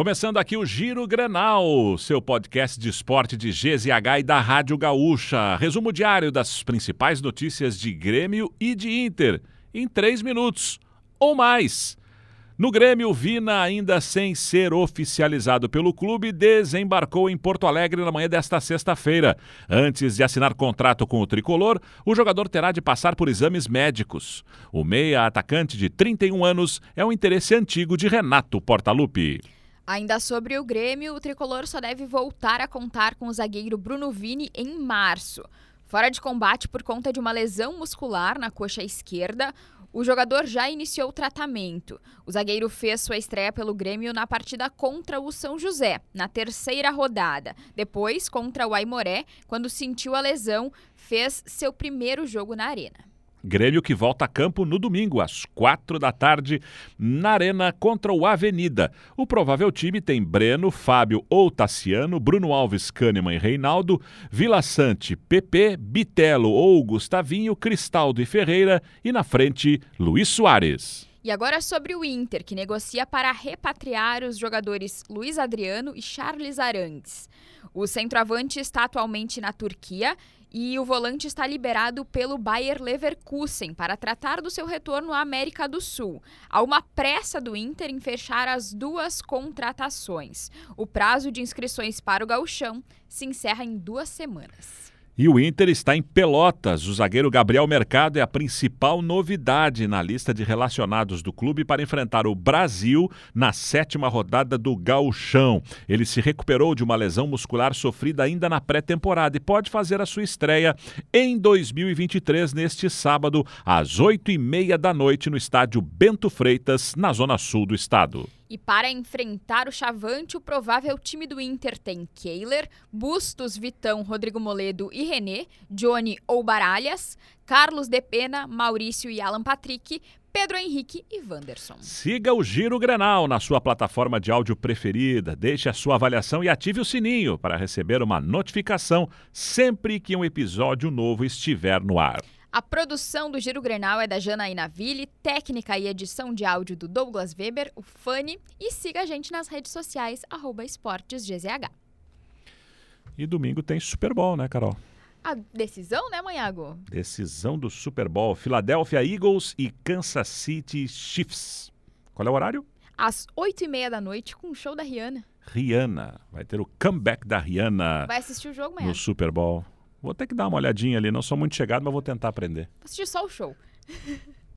Começando aqui o Giro Grenal, seu podcast de esporte de GZH e da Rádio Gaúcha. Resumo diário das principais notícias de Grêmio e de Inter, em três minutos ou mais. No Grêmio, Vina, ainda sem ser oficializado pelo clube, desembarcou em Porto Alegre na manhã desta sexta-feira. Antes de assinar contrato com o tricolor, o jogador terá de passar por exames médicos. O meia atacante de 31 anos é um interesse antigo de Renato Portaluppi. Ainda sobre o Grêmio, o tricolor só deve voltar a contar com o zagueiro Bruno Vini em março. Fora de combate por conta de uma lesão muscular na coxa esquerda, o jogador já iniciou o tratamento. O zagueiro fez sua estreia pelo Grêmio na partida contra o São José, na terceira rodada. Depois, contra o Aimoré, quando sentiu a lesão, fez seu primeiro jogo na Arena. Grêmio que volta a campo no domingo, às quatro da tarde, na Arena contra o Avenida. O provável time tem Breno, Fábio ou Tassiano, Bruno Alves, Kahneman e Reinaldo, Vila Sante, PP, Bitelo ou Gustavinho, Cristaldo e Ferreira e na frente, Luiz Soares. E agora sobre o Inter, que negocia para repatriar os jogadores Luiz Adriano e Charles Arangues. O centroavante está atualmente na Turquia e o volante está liberado pelo Bayer Leverkusen para tratar do seu retorno à América do Sul. Há uma pressa do Inter em fechar as duas contratações. O prazo de inscrições para o gauchão se encerra em duas semanas. E o Inter está em Pelotas. O zagueiro Gabriel Mercado é a principal novidade na lista de relacionados do clube para enfrentar o Brasil na sétima rodada do Gauchão. Ele se recuperou de uma lesão muscular sofrida ainda na pré-temporada e pode fazer a sua estreia em 2023, neste sábado, às oito e meia da noite, no estádio Bento Freitas, na zona sul do estado. E para enfrentar o Chavante, o provável time do Inter tem Kehler, Bustos, Vitão, Rodrigo Moledo e René, Johnny ou Baralhas, Carlos De Pena, Maurício e Alan Patrick, Pedro Henrique e Wanderson. Siga o Giro Grenal na sua plataforma de áudio preferida, deixe a sua avaliação e ative o sininho para receber uma notificação sempre que um episódio novo estiver no ar. A produção do Giro Grenal é da Janaína Ville, técnica e edição de áudio do Douglas Weber, o Fani, e siga a gente nas redes sociais, arroba esportesgzh. E domingo tem Super Bowl, né, Carol? A decisão, né, Manhago? Decisão do Super Bowl. Philadelphia Eagles e Kansas City Chiefs. Qual é o horário? Às oito e meia da noite, com o show da Rihanna. Rihanna. Vai ter o comeback da Rihanna. Vai assistir o jogo, Manhago? No Super Bowl. Vou ter que dar uma olhadinha ali. Não sou muito chegado, mas vou tentar aprender. Vou assistir só o show.